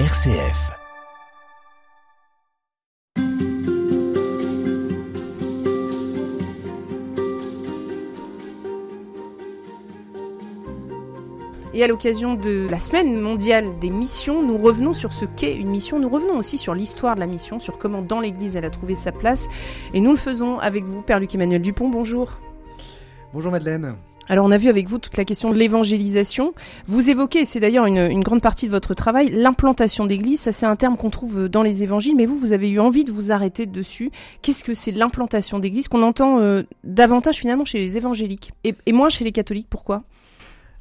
RCF. Et à l'occasion de la semaine mondiale des missions, nous revenons sur ce qu'est une mission, nous revenons aussi sur l'histoire de la mission, sur comment dans l'Église elle a trouvé sa place. Et nous le faisons avec vous, Père Luc-Emmanuel Dupont, bonjour. Bonjour Madeleine. Alors on a vu avec vous toute la question de l'évangélisation. Vous évoquez, c'est d'ailleurs une, grande partie de votre travail, l'implantation d'église. Ça c'est un terme qu'on trouve dans les évangiles, mais vous, vous avez eu envie de vous arrêter dessus. Qu'est-ce que c'est l'implantation d'église qu'on entend euh, davantage finalement chez les évangéliques et, moins chez les catholiques? Pourquoi?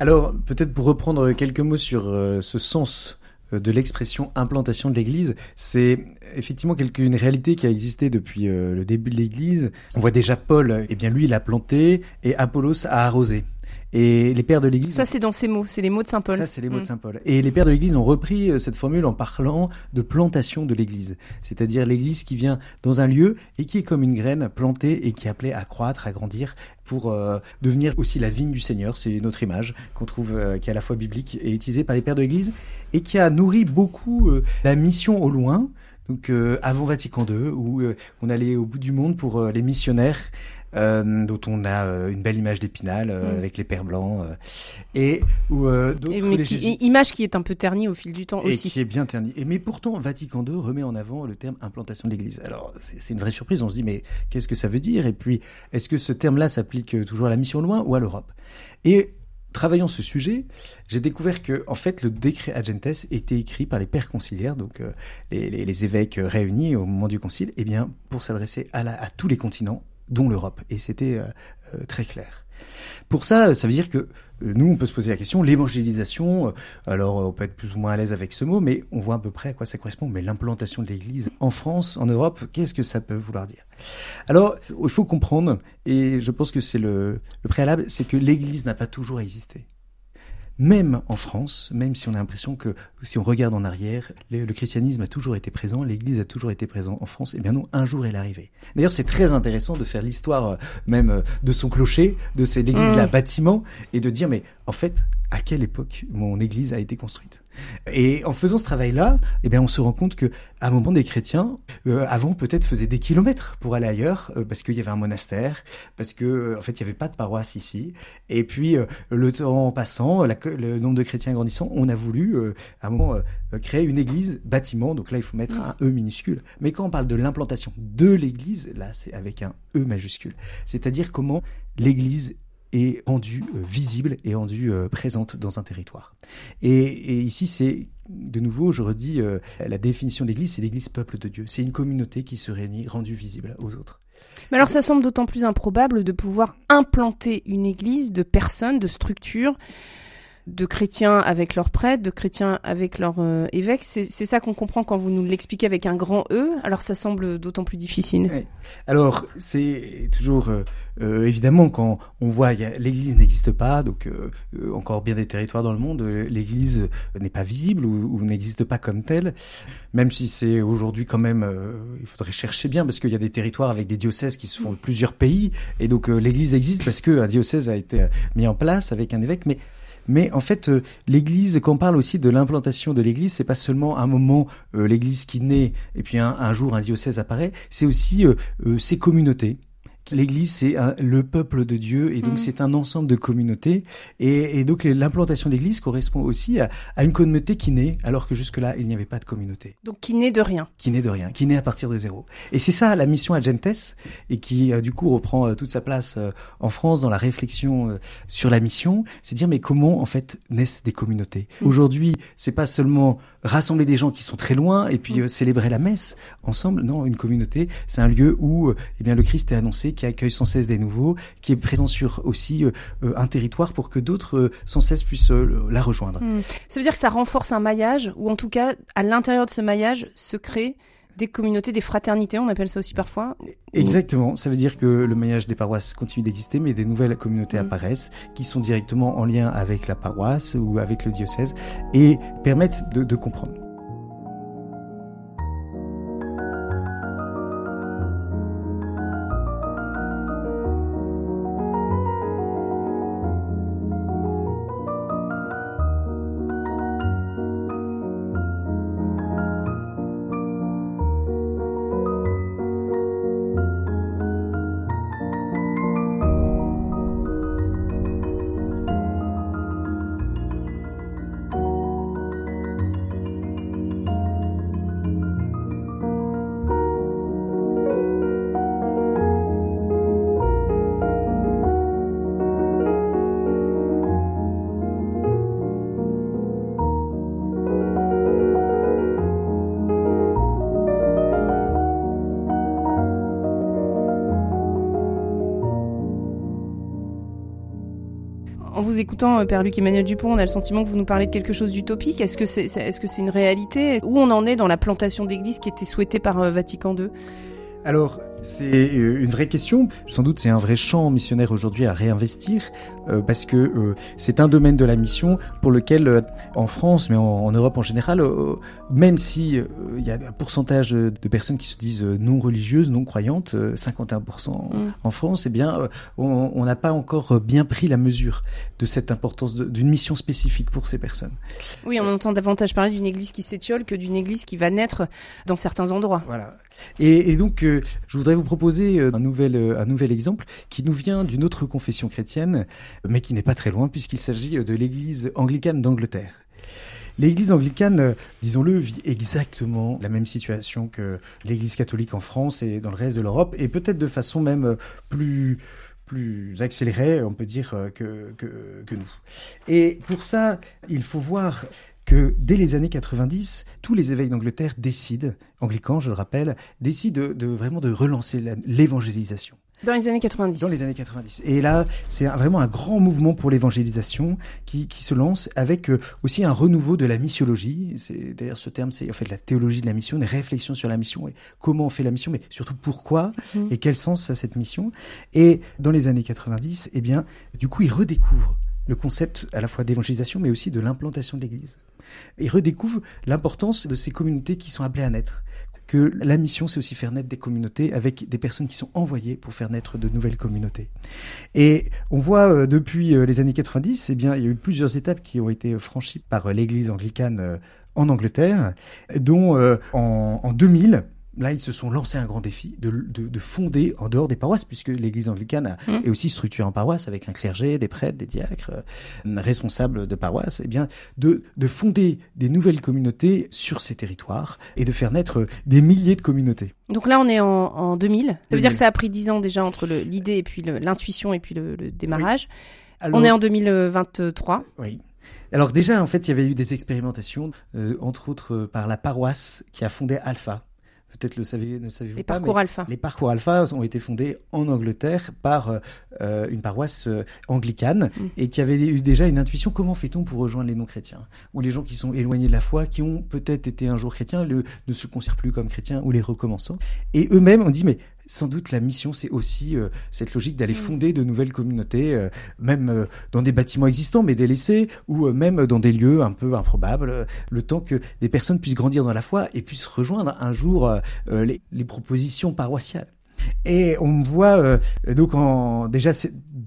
Alors peut-être pour reprendre quelques mots sur euh, ce sens euh, de l'expression implantation de l'Église, c'est effectivement quelque, une réalité qui a existé depuis euh, le début de l'Église. On voit déjà Paul, eh bien lui il a planté et Apollos a arrosé. Et les pères de l'Église. Ça, c'est dans ces mots, c'est les mots de saint Paul. Ça, c'est les mots mm. de saint Paul. Et les pères de l'Église ont repris euh, cette formule en parlant de plantation de l'Église, c'est-à-dire l'Église qui vient dans un lieu et qui est comme une graine plantée et qui est appelée à croître, à grandir pour euh, devenir aussi la vigne du Seigneur. C'est notre image qu'on trouve euh, qui est à la fois biblique et utilisée par les pères de l'Église et qui a nourri beaucoup euh, la mission au loin. Donc euh, avant Vatican II, où on allait au bout du monde pour les missionnaires euh, dont on a euh, une belle image d'Épinal euh, Mm. avec les pères blancs et ou d'autres les qui- jésuites. image qui est un peu ternie au fil du temps et aussi. qui est bien terni. Et mais pourtant, Vatican II remet en avant le terme implantation de l'Église. Alors, c'est une vraie surprise. On se dit, mais qu'est-ce que ça veut dire? Et puis, est-ce que ce terme-là s'applique euh, toujours à la mission loin ou à l'Europe? Et travaillant ce sujet, j'ai découvert que, en fait, le décret Agentes était écrit par les pères conciliaires, donc euh, les, les- les évêques euh, réunis au moment du concile, eh bien, pour s'adresser à, à tous les continents, dont l'Europe. Et c'était euh, euh, très clair. Pour ça, ça veut dire que euh, nous, on peut se poser la question, l'évangélisation, euh, alors on peut être plus ou moins à l'aise avec ce mot, mais on voit à peu près à quoi ça correspond. Mais l'implantation de l'Église en France, en Europe, qu'est-ce que ça peut vouloir dire? Alors, il faut comprendre, et je pense que c'est le, le préalable, c'est que l'Église n'a pas toujours existé. Même en France, même si on a l'impression que si on regarde en arrière, le, le christianisme a toujours été présent, l'Église a toujours été présent en France, et bien non, un jour elle est arrivée. D'ailleurs, c'est très intéressant de faire l'histoire euh, même euh, de son clocher, de cette église-là, Mm. bâtiment, et de dire, mais en fait, à quelle époque mon église a été construite Et en faisant ce travail-là, eh bien, on se rend compte que à un moment, des chrétiens, euh, avant peut-être faisaient des kilomètres pour aller ailleurs, euh, parce qu'il y avait un monastère, parce que euh, en fait, il n'y avait pas de paroisse ici. Et puis, euh, le temps passant, le nombre de chrétiens grandissant, on a voulu, euh, à un moment, créer une église bâtiment. Donc là, il faut mettre un E minuscule. Mais quand on parle de l'implantation de l'église, là, c'est avec un E majuscule. C'est-à-dire comment l'église est rendue euh, visible et rendue euh, présente dans un territoire. Et, ici, c'est de nouveau, je redis, euh, la définition de l'Église, c'est l'Église peuple de Dieu. C'est une communauté qui se réunit, rendue visible aux autres. Mais alors ça semble d'autant plus improbable de pouvoir implanter une église de personnes, de structures, de chrétiens avec leurs prêtres, de chrétiens avec leurs euh, évêques. C'est ça qu'on comprend quand vous nous l'expliquez avec un grand E. Alors ça semble d'autant plus difficile. Alors, c'est toujours euh, euh, évidemment quand on voit l'Église n'existe pas, donc euh, euh, encore bien des territoires dans le monde, l'Église n'est pas visible ou, ou n'existe pas comme telle. Même si c'est aujourd'hui quand même, il faudrait chercher bien parce qu'il y a des territoires avec des diocèses qui se font de plusieurs pays et donc l'Église existe parce que un diocèse a été mis en place avec un évêque, mais mais en fait, euh, l'Église, quand on parle aussi de l'implantation de l'Église, c'est pas seulement un moment euh, l'Église qui naît et puis un, un jour un diocèse apparaît, c'est aussi euh, euh, ces communautés. L'Église, c'est le peuple de Dieu et donc Mhm. c'est un ensemble de communautés. Et, et donc l'implantation de l'Église correspond aussi à, à une communauté qui naît alors que jusque-là, il n'y avait pas de communauté Donc qui naît de rien. qui naît de rien, qui naît à partir de zéro. Et c'est ça la mission Agentes, et qui euh, du coup reprend euh, toute sa place euh, en France dans la réflexion sur la mission, c'est dire mais comment en fait naissent des communautés? Mm. Aujourd'hui, c'est pas seulement rassembler des gens qui sont très loin et puis euh, célébrer la messe ensemble. Non, une communauté, c'est un lieu où eh bien le Christ est annoncé, qui accueille sans cesse des nouveaux, qui est présent sur aussi euh, euh, un territoire pour que d'autres euh, sans cesse puissent la rejoindre. Hmm. Ça veut dire que ça renforce un maillage, ou en tout cas, à l'intérieur de ce maillage, se créent des communautés, des fraternités, on appelle ça aussi parfois. Exactement, ça veut dire que le maillage des paroisses continue d'exister, mais des nouvelles communautés Mm. apparaissent qui sont directement en lien avec la paroisse ou avec le diocèse et permettent de, de comprendre. Vous écoutant, Père Luc Emmanuel Dupont, on a le sentiment que vous nous parlez de quelque chose d'utopique. Est-ce que c'est est-ce que c'est une réalité? Où on en est dans la plantation d'églises qui était souhaitée par Vatican II alors, c'est euh, une vraie question. Sans doute, c'est un vrai champ missionnaire aujourd'hui à réinvestir euh, parce que euh, c'est un domaine de la mission pour lequel, en France, mais en, Europe en général, même si il y a un pourcentage de personnes qui se disent non religieuses, non croyantes, 51% mm. en France, eh bien, on n'a pas encore bien pris la mesure de cette importance d'une mission spécifique pour ces personnes. Oui, on entend davantage parler d'une église qui s'étiole que d'une église qui va naître dans certains endroits. Voilà. Et, et donc, euh, je voudrais vous proposer euh, un nouvel, euh, un nouvel exemple qui nous vient d'une autre confession chrétienne, mais qui n'est pas très loin puisqu'il s'agit de l'Église anglicane d'Angleterre. L'Église anglicane, disons-le, vit exactement la même situation que l'Église catholique en France et dans le reste de l'Europe, et peut-être de façon même plus plus accélérée, on peut dire, que, que nous. Et pour ça, il faut voir que dès les années 90, tous les évêques d'Angleterre décident, anglicans je le rappelle, décident de, vraiment de relancer l'évangélisation. Dans les années 90. Dans les années 90. Et là, c'est vraiment un grand mouvement pour l'évangélisation qui, qui, se lance avec euh, aussi un renouveau de la missiologie. C'est d'ailleurs ce terme, c'est en fait la théologie de la mission, des réflexions sur la mission et comment on fait la mission, mais surtout pourquoi mhm. et quel sens a cette mission. Et dans les années 90, eh bien, du coup, ils redécouvrent le concept à la fois d'évangélisation, mais aussi de l'implantation de l'Église et redécouvre l'importance de ces communautés qui sont appelées à naître que la mission, c'est aussi faire naître des communautés avec des personnes qui sont envoyées pour faire naître de nouvelles communautés. Et on voit euh, depuis euh, les années 90, eh bien, il y a eu plusieurs étapes qui ont été franchies par euh, l'Église anglicane en Angleterre, dont en, en 2000, là, ils se sont lancés un grand défi de, de, de fonder en dehors des paroisses, puisque l'Église anglicane mmh. est aussi structurée en paroisse avec un clergé, des prêtres, des diacres, euh, responsables de paroisse, eh bien, de, de fonder des nouvelles communautés sur ces territoires et de faire naître des milliers de communautés. Donc là, on est en, en 2000. Ça veut dire que ça a pris dix ans déjà entre l'idée et puis l'intuition et puis le, le démarrage. on est en 2023. Oui. Alors déjà, en fait, il y avait eu des expérimentations, euh, entre autres par la paroisse qui a fondé Alpha, peut-être le savez, ne savez-vous pas. Parcours alpha. Les parcours alpha ont été fondés en Angleterre par euh, une paroisse euh, anglicane mm. et qui avait eu déjà une intuition comment fait-on pour rejoindre les non-chrétiens? Ou les gens qui sont éloignés de la foi, qui ont peut-être été un jour chrétiens, le, ne se considèrent plus comme chrétiens ou les recommençants. Et eux-mêmes ont dit mais sans doute la mission, c'est aussi euh, cette logique d'aller mm. fonder de nouvelles communautés, euh, même euh, dans des bâtiments existants mais délaissés, ou même dans des lieux un peu improbables, le temps que des personnes puissent grandir dans la foi et puissent rejoindre un jour les, les propositions paroissiales. Et on voit donc en, déjà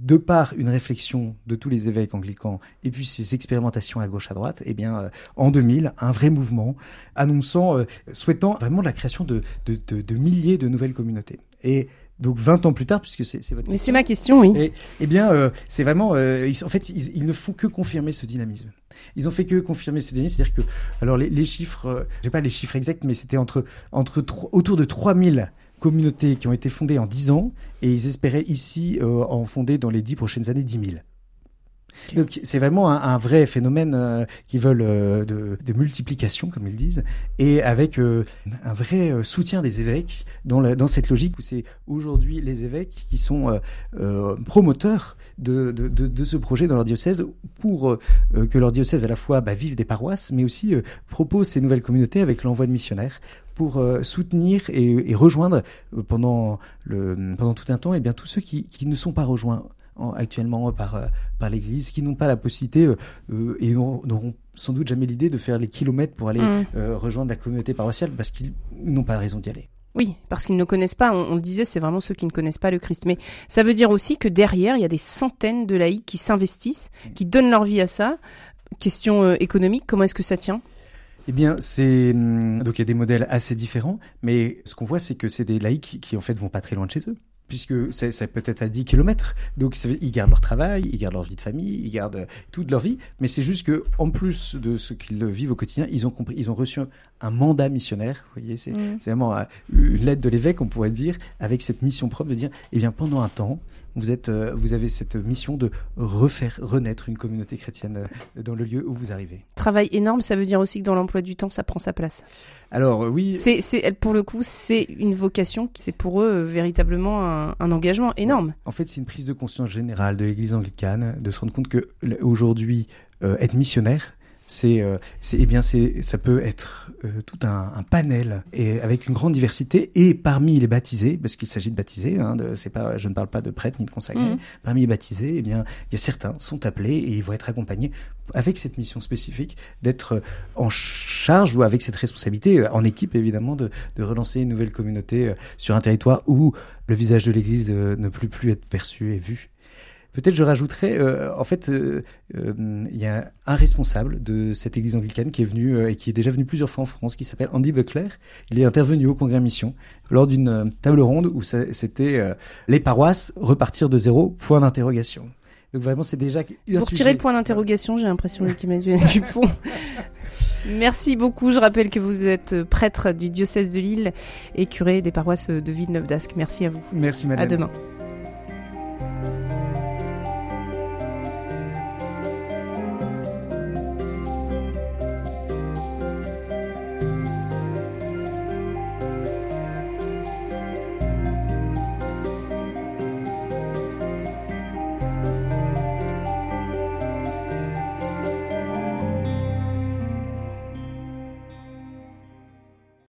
de par une réflexion de tous les évêques anglicans et puis ces expérimentations à gauche à droite, eh bien en 2000 un vrai mouvement annonçant, souhaitant vraiment la création de, de, de, de milliers de nouvelles communautés. Et donc 20 ans plus tard, puisque c'est votre Mais c'est ma question, oui. Et, eh bien, euh, c'est vraiment, euh, en fait, ils, ne font que confirmer ce dynamisme. Ils ont fait que confirmer ce dynamisme, c'est-à-dire que, alors les, les chiffres, euh, j'ai pas les chiffres exacts, mais c'était entre entre autour de 3000 communautés qui ont été fondées en 10 ans, et ils espéraient ici en fonder dans les 10 prochaines années 10 000. Donc c'est vraiment un, vrai phénomène euh, qui veulent euh, de, multiplication, comme ils disent, et avec euh, un vrai soutien des évêques dans, cette logique où c'est aujourd'hui les évêques qui sont promoteurs de, ce projet dans leur diocèse pour que leur diocèse à la fois bah, vive des paroisses, mais aussi propose ces nouvelles communautés avec l'envoi de missionnaires pour soutenir et, rejoindre pendant, tout un temps et eh bien tous ceux qui ne sont pas rejoints actuellement par, euh, par l'Église, qui n'ont pas la possibilité euh, euh, et n'auront sans doute jamais l'idée de faire les kilomètres pour aller mm. rejoindre la communauté paroissiale parce qu'ils n'ont pas la raison d'y aller. Oui, parce qu'ils ne connaissent pas, on, le disait, c'est vraiment ceux qui ne connaissent pas le Christ. Mais ça veut dire aussi que derrière, il y a des centaines de laïcs qui s'investissent, qui donnent leur vie à ça. Question économique, comment est-ce que ça tient? Eh bien, c'est hum, donc il y a des modèles assez différents, mais ce qu'on voit, c'est que c'est des laïcs qui en fait vont pas très loin de chez eux puisque c'est peut-être à 10 km. Donc ils gardent leur travail, ils gardent leur vie de famille, ils gardent toute leur vie, mais c'est juste que en plus de ce qu'ils vivent au quotidien, ils ont compris, ils ont reçu un mandat missionnaire. Vous voyez, c'est mm. vraiment une lettre de l'évêque, on pourrait dire, avec cette mission propre de dire, eh bien pendant un temps, vous êtes, vous avez cette mission de refaire renaître une communauté chrétienne dans le lieu où vous arrivez. Travail énorme, ça veut dire aussi que dans l'emploi du temps, ça prend sa place. Alors oui. C'est, c'est pour le coup, c'est une vocation, c'est pour eux véritablement un, un, engagement énorme. En fait, c'est une prise de conscience générale de l'Église anglicane de se rendre compte que aujourd'hui, être missionnaire, c'est euh, c'est eh bien c'est ça peut être euh, tout un, un, panel et avec une grande diversité et parmi les baptisés parce qu'il s'agit de baptisés hein, c'est pas je ne parle pas de prêtres ni de consacrés mhm. parmi les baptisés eh bien il y a certains sont appelés et ils vont être accompagnés avec cette mission spécifique d'être en charge ou avec cette responsabilité euh, en équipe évidemment de, de relancer une nouvelle communauté sur un territoire où le visage de l'Église ne peut plus être perçu et vu Peut-être je rajouterais, euh, en fait, euh, euh, il y a un responsable de cette église anglicane qui est venu et qui est déjà venu plusieurs fois en France, qui s'appelle Andy Buckler. Il est intervenu au Congrès Mission lors d'une table ronde où c'était les paroisses repartir de zéro, point d'interrogation. Donc vraiment, c'est déjà un Pour tirer le point d'interrogation, j'ai l'impression qu'Emmanuel Dupont. Merci beaucoup. Je rappelle que vous êtes prêtre du diocèse de Lille et curé des paroisses de Villeneuve d'Ascq. Merci à vous. Merci madame. À demain.